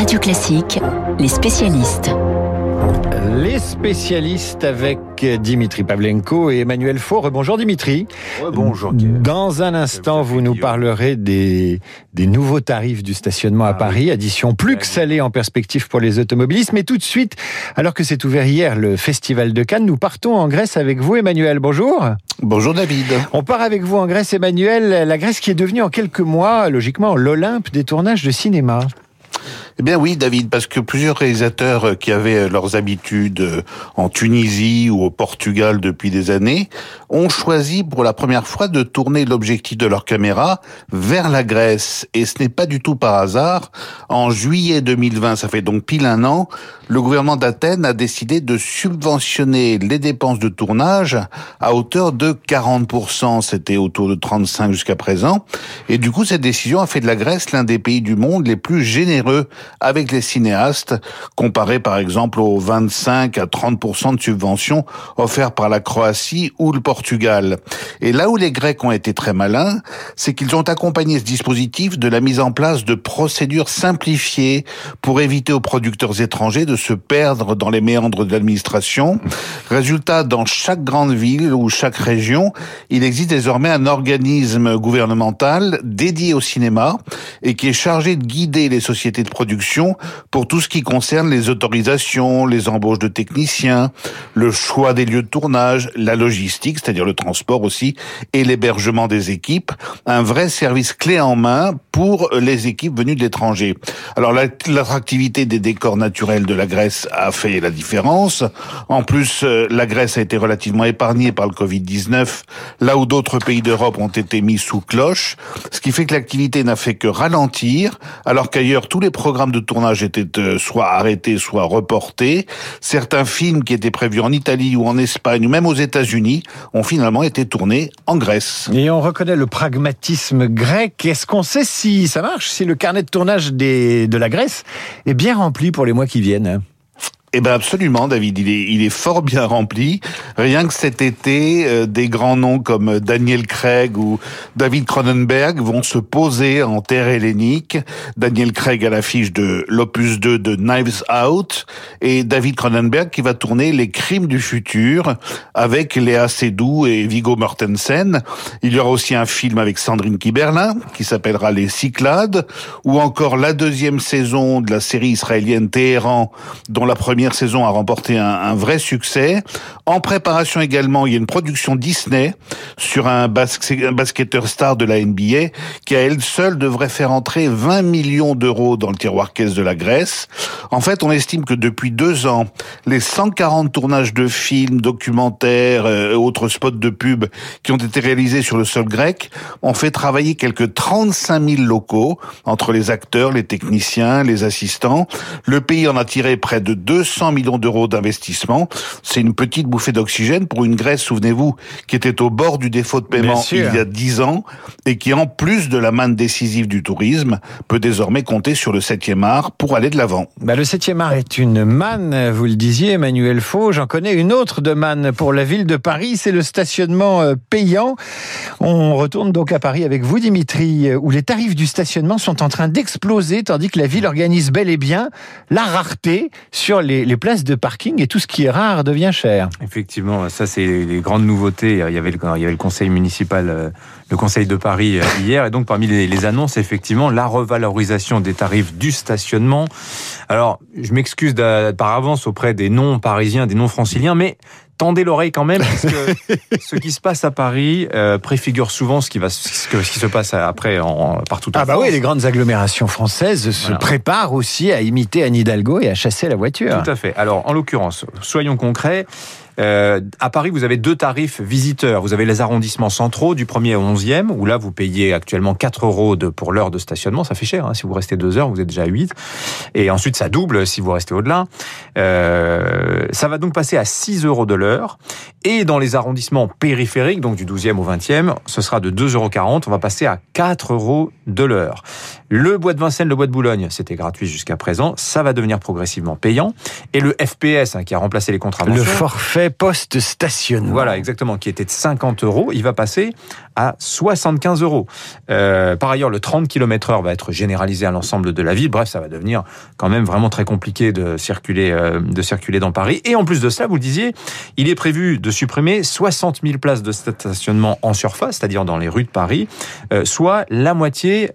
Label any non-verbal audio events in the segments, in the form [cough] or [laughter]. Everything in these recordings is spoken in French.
Radio Classique, les spécialistes. Les spécialistes avec Dimitri Pavlenko et Emmanuel Faure. Bonjour Dimitri. bonjour. Dans un instant, vous nous parlerez des, des nouveaux tarifs du stationnement à Paris, addition plus que salée en perspective pour les automobilistes. Mais tout de suite, alors que c'est ouvert hier le Festival de Cannes, nous partons en Grèce avec vous Emmanuel. Bonjour. Bonjour David. On part avec vous en Grèce Emmanuel, la Grèce qui est devenue en quelques mois, logiquement, l'Olympe des tournages de cinéma. Eh bien oui, David, parce que plusieurs réalisateurs euh, qui avaient euh, leurs habitudes euh, en Tunisie ou au Portugal depuis des années ont choisi pour la première fois de tourner l'objectif de leur caméra vers la Grèce. Et ce n'est pas du tout par hasard. En juillet 2020, ça fait donc pile un an, le gouvernement d'Athènes a décidé de subventionner les dépenses de tournage à hauteur de 40%. C'était autour de 35 jusqu'à présent. Et du coup, cette décision a fait de la Grèce l'un des pays du monde les plus généreux avec les cinéastes, comparé par exemple aux 25 à 30% de subventions offertes par la Croatie ou le Portugal. Et là où les Grecs ont été très malins, c'est qu'ils ont accompagné ce dispositif de la mise en place de procédures simplifiées pour éviter aux producteurs étrangers de se perdre dans les méandres de l'administration. Résultat, dans chaque grande ville ou chaque région, il existe désormais un organisme gouvernemental dédié au cinéma et qui est chargé de guider les sociétés de production pour tout ce qui concerne les autorisations, les embauches de techniciens, le choix des lieux de tournage, la logistique, c'est-à-dire le transport aussi, et l'hébergement des équipes. Un vrai service clé en main pour les équipes venues de l'étranger. Alors l'attractivité des décors naturels de la Grèce a fait la différence. En plus, euh, la Grèce a été relativement épargnée par le Covid-19, là où d'autres pays d'Europe ont été mis sous cloche, ce qui fait que l'activité n'a fait que ralentir, alors qu'ailleurs tous les programmes de tournage étaient euh, soit arrêtés, soit reportés. Certains films qui étaient prévus en Italie ou en Espagne ou même aux États-Unis ont finalement été tournés en Grèce. Et on reconnaît le pragmatisme grec. Est-ce qu'on sait si ça marche, si le carnet de tournage de la Grèce est bien rempli pour les mois qui viennent? Eh ben absolument, David. Il est, il est fort bien rempli. Rien que cet été, euh, des grands noms comme Daniel Craig ou David Cronenberg vont se poser en terre hellénique. Daniel Craig à l'affiche de l'opus 2 de Knives Out et David Cronenberg qui va tourner Les Crimes du futur avec Léa Seydoux et Viggo Mortensen. Il y aura aussi un film avec Sandrine Kiberlin qui s'appellera Les Cyclades ou encore la deuxième saison de la série israélienne Téhéran dont la première première saison a remporté un, vrai succès. En préparation également, il y a une production Disney sur un, basketteur star de la NBA qui à elle seule devrait faire entrer 20 millions d'euros dans le tiroir caisse de la Grèce. En fait, on estime que depuis deux ans, les 140 tournages de films, documentaires, euh, autres spots de pub qui ont été réalisés sur le sol grec ont fait travailler quelques 35 000 locaux entre les acteurs, les techniciens, les assistants. Le pays en a tiré près de 200 100 millions d'euros d'investissement. C'est une petite bouffée d'oxygène pour une Grèce, souvenez-vous, qui était au bord du défaut de paiement il y a 10 ans et qui, en plus de la manne décisive du tourisme, peut désormais compter sur le 7e art pour aller de l'avant. Bah, le 7e art est une manne, vous le disiez, Emmanuel Faux. J'en connais une autre de manne pour la ville de Paris, c'est le stationnement euh, payant. On retourne donc à Paris avec vous, Dimitri, euh, où les tarifs du stationnement sont en train d'exploser, tandis que la ville organise bel et bien la rareté sur les les, places de parking et tout ce qui est rare devient cher. Effectivement, ça c'est les grandes nouveautés. Il y avait le, conseil municipal, euh, le conseil de Paris euh, hier, et donc parmi les, annonces, effectivement, la revalorisation des tarifs du stationnement. Alors, je m'excuse par avance auprès des non-parisiens, des non-franciliens, mais tendez l'oreille quand même, parce que [laughs] ce qui se passe à Paris euh, préfigure souvent ce qui, va, ce, qui se passe après en, partout en Ah bah oui, les grandes agglomérations françaises se préparent aussi à imiter Anne Hidalgo et à chasser la voiture. Tout à fait. Alors, en l'occurrence, soyons concrets, euh, à Paris, vous avez deux tarifs visiteurs. Vous avez les arrondissements centraux du 1er au 11e, où là, vous payez actuellement 4 euros de, pour l'heure de stationnement. Ça fait cher. Hein. Si vous restez 2 heures, vous êtes déjà à 8. Et ensuite, ça double si vous restez au-delà. Euh, ça va donc passer à 6 euros de l'heure. Et dans les arrondissements périphériques, donc du 12e au 20e, ce sera de 2,40 euros. On va passer à 4 euros de l'heure. Le bois de Vincennes, le bois de Boulogne, c'était gratuit jusqu'à présent. Ça va devenir progressivement payant. Et le FPS, hein, qui a remplacé les contraventions. Le forfait post-stationnement. Voilà, exactement, qui était de 50 euros, il va passer à 75 euros. Euh, par ailleurs, le 30 km heure va être généralisé à l'ensemble de la ville. Bref, ça va devenir quand même vraiment très compliqué de circuler, euh, de circuler dans Paris. Et en plus de ça, vous le disiez, il est prévu de supprimer 60 000 places de stationnement en surface, c'est-à-dire dans les rues de Paris, euh, soit la moitié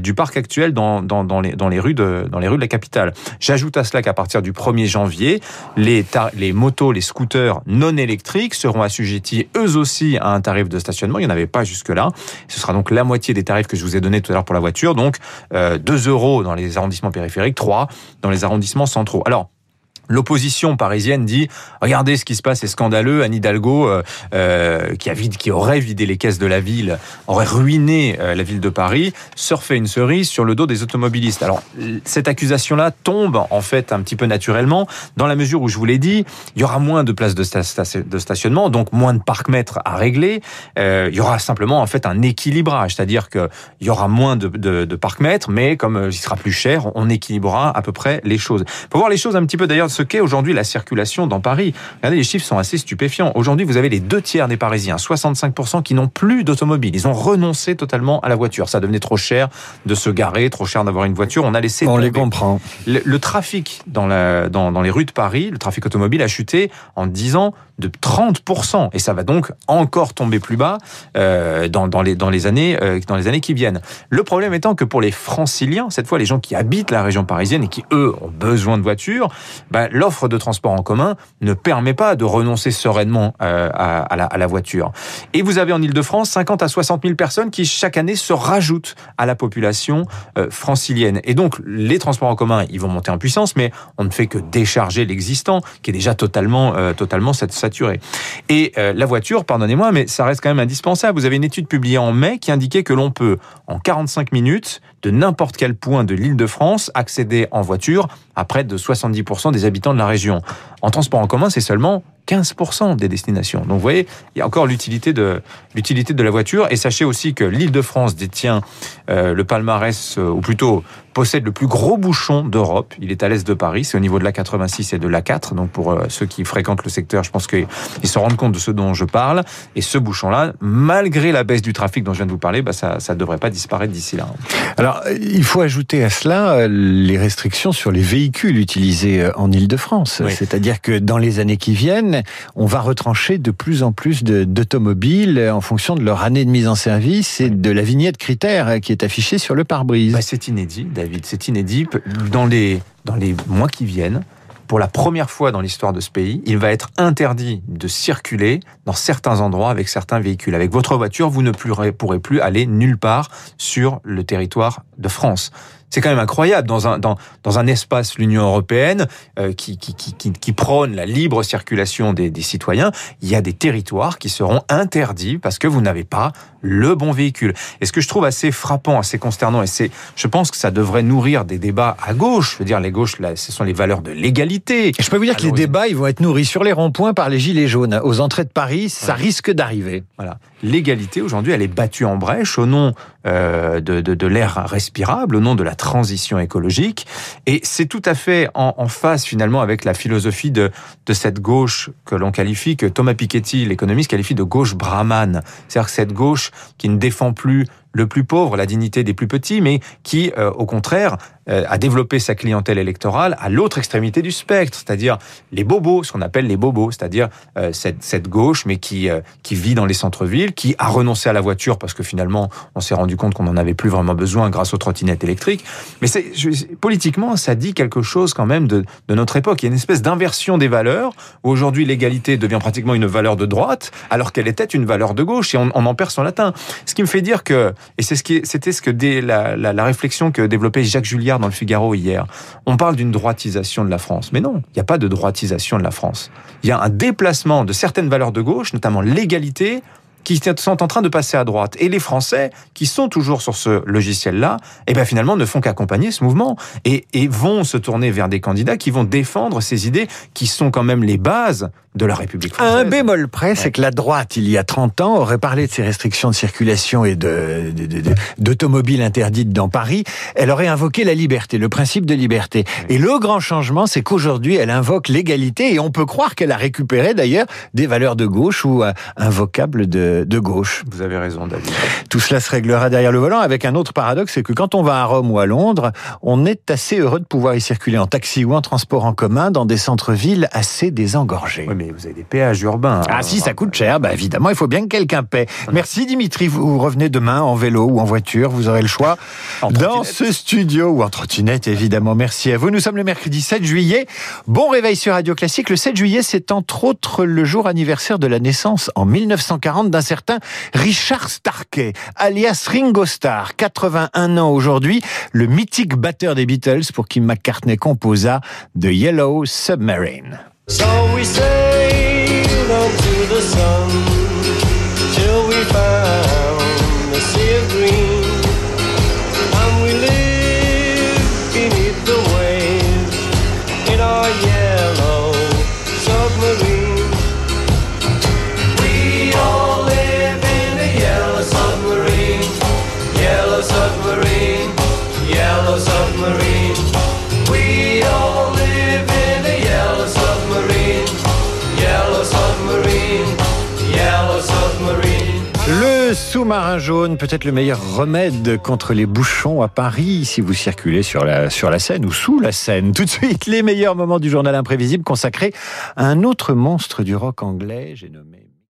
du parc actuel dans, dans, les, dans, les rues de, dans les rues de la capitale. J'ajoute à cela qu'à partir du 1er janvier, les, les motos, les scooters non électriques seront assujettis eux aussi à un tarif de stationnement. N'y pas jusque-là. Ce sera donc la moitié des tarifs que je vous ai donnés tout à l'heure pour la voiture. Donc euh, 2 euros dans les arrondissements périphériques, 3 dans les arrondissements centraux. Alors, L'opposition parisienne dit regardez ce qui se passe, c'est scandaleux. Anne Hidalgo, euh, euh, qui aurait vidé les caisses de la ville, aurait ruiné euh, la ville de Paris, surfait une cerise sur le dos des automobilistes. Alors cette accusation-là tombe en fait un petit peu naturellement dans la mesure où je vous l'ai dit, il y aura moins de places de, stationnement, donc moins de parcs-mètres à régler. il y aura simplement en fait un équilibrage, c'est-à-dire que il y aura moins de, de, parcs-mètres, mais comme il sera plus cher, on équilibrera à peu près les choses. Faut voir les choses un petit peu d'ailleurs ce qu'est aujourd'hui la circulation dans Paris. Regardez, les chiffres sont assez stupéfiants. Aujourd'hui, vous avez les deux tiers des Parisiens, 65%, qui n'ont plus d'automobile. Ils ont renoncé totalement à la voiture. Ça devenait trop cher de se garer, trop cher d'avoir une voiture. On a laissé. On les comprend. Le, trafic dans, la, dans, dans les rues de Paris, le trafic automobile a chuté en 10 ans de 30%. Et ça va donc encore tomber plus bas euh, dans, les, dans, les années, euh, dans les années qui viennent. Le problème étant que pour les franciliens, cette fois les gens qui habitent la région parisienne et qui, eux, ont besoin de voitures, bah, l'offre de transport en commun ne permet pas de renoncer sereinement euh, à, la, à, la, voiture. Et vous avez en Ile-de-France 50 à 60 000 personnes qui, chaque année, se rajoutent à la population francilienne. Et donc, les transports en commun, ils vont monter en puissance, mais on ne fait que décharger l'existant, qui est déjà totalement, totalement cette et euh, la voiture, pardonnez-moi, mais ça reste quand même indispensable. Vous avez une étude publiée en mai qui indiquait que l'on peut, en 45 minutes, de n'importe quel point de l'île de France, accéder en voiture à près de 70% des habitants de la région. En transport en commun, c'est seulement 15% des destinations. Donc vous voyez, il y a encore l'utilité de l'utilité de la voiture. Et sachez aussi que l'Île-de-France détient euh, le palmarès, euh, ou plutôt possède le plus gros bouchon d'Europe. Il est à l'est de Paris, c'est au niveau de la 86 et de la 4. Donc pour euh, ceux qui fréquentent le secteur, je pense qu'ils se rendent compte de ce dont je parle. Et ce bouchon-là, malgré la baisse du trafic dont je viens de vous parler, bah ça ne devrait pas disparaître d'ici là. Alors il faut ajouter à cela les restrictions sur les véhicules utilisés en Île-de-France. Oui. C'est-à-dire que dans les années qui viennent, on va retrancher de plus en plus d'automobiles en fonction de leur année de mise en service et de la vignette critère qui est affichée sur le pare-brise. Bah c'est inédit, C'est inédit. Dans les, dans les mois qui viennent, pour la première fois dans l'histoire de ce pays, il va être interdit de circuler dans certains endroits avec certains véhicules. Avec votre voiture, vous ne pourrez plus aller nulle part sur le territoire de France. C'est quand même incroyable dans un dans, dans un espace l'Union européenne euh, qui, qui, qui, qui prône la libre circulation des, des citoyens, il y a des territoires qui seront interdits parce que vous n'avez pas le bon véhicule. Et ce que je trouve assez frappant, assez consternant, et c'est, je pense que ça devrait nourrir des débats à gauche. Je veux dire, les gauches, là, ce sont les valeurs de l'égalité. Je peux vous dire que les débats, ils vont être nourris sur les ronds-points par les gilets jaunes. Aux entrées de Paris, ça ouais. risque d'arriver. Voilà. L'égalité, aujourd'hui, elle est battue en brèche au nom de, de, de l'air respirable, au nom de la transition écologique. Et c'est tout à fait en, en phase, finalement, avec la philosophie de, de cette gauche que l'on qualifie, que Thomas Piketty, l'économiste, qualifie de gauche brahmane. C'est-à-dire cette gauche qui ne défend plus le plus pauvre, la dignité des plus petits, mais qui, euh, au contraire, euh, a développé sa clientèle électorale à l'autre extrémité du spectre, c'est-à-dire les bobos, ce qu'on appelle les bobos, c'est-à-dire euh, cette, cette, gauche, mais qui, euh, qui vit dans les centres-villes, qui a renoncé à la voiture parce que finalement, on s'est rendu compte qu'on n'en avait plus vraiment besoin grâce aux trottinettes électriques. Mais c'est, politiquement, ça dit quelque chose quand même de, de notre époque. Il y a une espèce d'inversion des valeurs, où aujourd'hui l'égalité devient pratiquement une valeur de droite, alors qu'elle était une valeur de gauche, et on, on en perd son latin. Ce qui me fait dire que, et c'est ce qui, c'était ce que dès la, la, la réflexion que développait Jacques Julliard dans le Figaro hier. On parle d'une droitisation de la France. Mais non, il n'y a pas de droitisation de la France. Il y a un déplacement de certaines valeurs de gauche, notamment l'égalité, qui sont en train de passer à droite. Et les Français, qui sont toujours sur ce logiciel-là, eh bien finalement ne font qu'accompagner ce mouvement et, vont se tourner vers des candidats qui vont défendre ces idées qui sont quand même les bases de la République française. un bémol près, c'est que la droite, il y a 30 ans, aurait parlé de ces restrictions de circulation et de, de- de- de- d'automobiles interdites dans Paris. Elle aurait invoqué la liberté, le principe de liberté. Et le grand changement, c'est qu'aujourd'hui, elle invoque l'égalité et on peut croire qu'elle a récupéré d'ailleurs des valeurs de gauche ou euh, un vocable de, de gauche. Vous avez raison, David. Tout cela se réglera derrière le volant avec un autre paradoxe, c'est que quand on va à Rome ou à Londres, on est assez heureux de pouvoir y circuler en taxi ou en transport en commun dans des centres-villes assez désengorgés. Oui, mais vous avez des péages urbains. Ah hein. si, ça coûte cher, bah évidemment, il faut bien que quelqu'un paie. Merci Dimitri, vous revenez demain en vélo ou en voiture, vous aurez le choix En dans ce studio ou en trottinette évidemment. Merci à vous. Nous sommes le mercredi 7 juillet. Bon réveil sur Radio Classique. Le 7 juillet, c'est entre autres le jour anniversaire de la naissance en 1940 d'un certain Richard Starkey, alias Ringo Starr, 81 ans aujourd'hui, le mythique batteur des Beatles pour qui McCartney composa The Yellow Submarine. So we sailed on to the sun sous-marin jaune, peut-être le meilleur remède contre les bouchons à Paris, si vous circulez sur la, sur la Seine ou sous la Seine. Tout de suite, les meilleurs moments du journal imprévisible consacrés à un autre monstre du rock anglais, j'ai nommé...